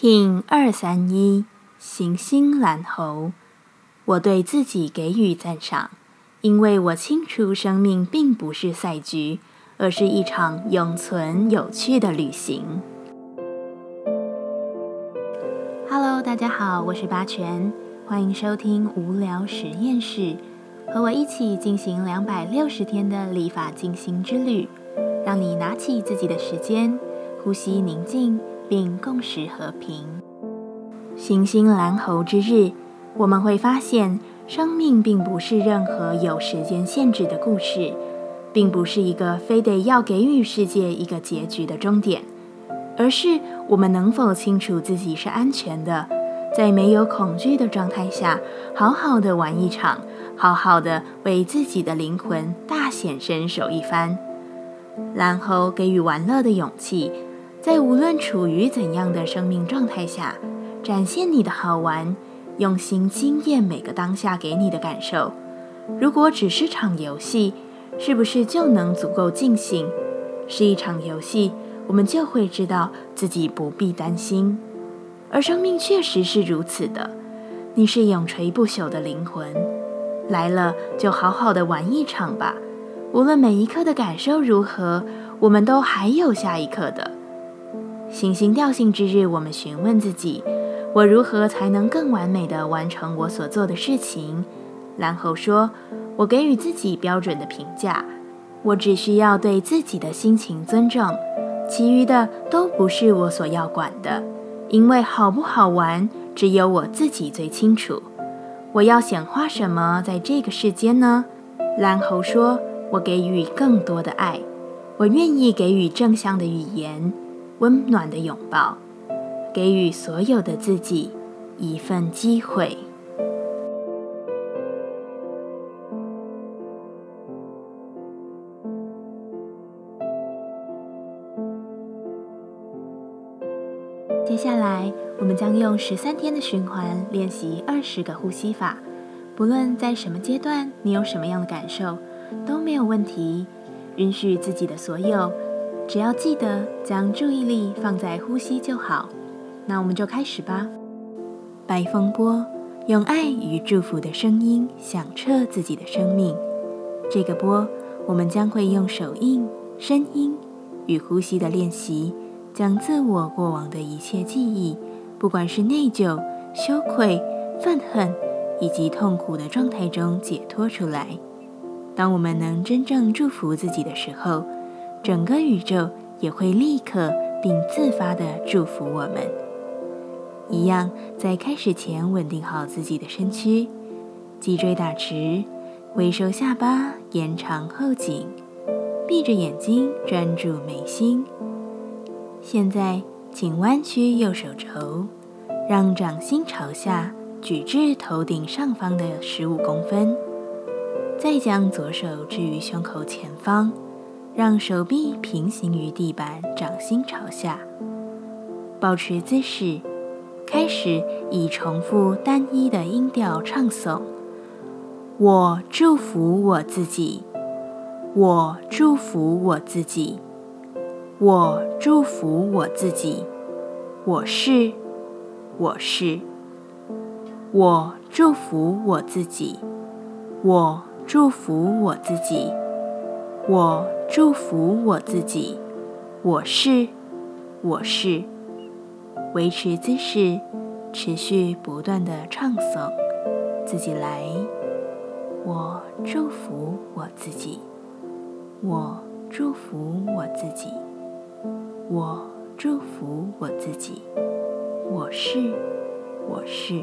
King 二三一行星蓝猴，我对自己给予赞赏，因为我清楚生命并不是赛局，而是一场永存有趣的旅行。Hello，大家好，我是八全，欢迎收听无聊实验室，和我一起进行两百六十天的立法进行之旅，让你拿起自己的时间，呼吸宁静。并共识和平。行星蓝猴之日，我们会发现，生命并不是任何有时间限制的故事，并不是一个非得要给予世界一个结局的终点，而是我们能否清楚自己是安全的，在没有恐惧的状态下，好好的玩一场，好好的为自己的灵魂大显身手一番。蓝猴给予玩乐的勇气。在无论处于怎样的生命状态下，展现你的好玩，用心经验每个当下给你的感受。如果只是场游戏，是不是就能足够尽兴？是一场游戏，我们就会知道自己不必担心。而生命确实是如此的。你是永垂不朽的灵魂，来了就好好的玩一场吧。无论每一刻的感受如何，我们都还有下一刻的。行星调性之日，我们询问自己：我如何才能更完美的完成我所做的事情？然后说：我给予自己标准的评价，我只需要对自己的心情尊重，其余的都不是我所要管的，因为好不好玩，只有我自己最清楚。我要显化什么在这个世间呢？然后说：我给予更多的爱，我愿意给予正向的语言。温暖的拥抱，给予所有的自己一份机会。接下来，我们将用十三天的循环练习二十个呼吸法。不论在什么阶段，你有什么样的感受，都没有问题。允许自己的所有。只要记得将注意力放在呼吸就好，那我们就开始吧。白风波用爱与祝福的声音响彻自己的生命。这个波，我们将会用手印、声音与呼吸的练习，将自我过往的一切记忆，不管是内疚、羞愧、愤恨以及痛苦的状态中解脱出来。当我们能真正祝福自己的时候，整个宇宙也会立刻并自发地祝福我们。一样，在开始前稳定好自己的身躯，脊椎打直，微收下巴，延长后颈，闭着眼睛专注眉心。现在，请弯曲右手肘，让掌心朝下举至头顶上方的十五公分，再将左手置于胸口前方。让手臂平行于地板，掌心朝下，保持姿势。开始以重复单一的音调唱诵：“我祝福我自己，我祝福我自己，我祝福我自己，我是，我是，我祝福我自己，我祝福我自己，我。”祝福我自己，我是，我是，维持姿势，持续不断的唱诵，自己来。我祝福我自己，我祝福我自己，我祝福我自己，我是，我是。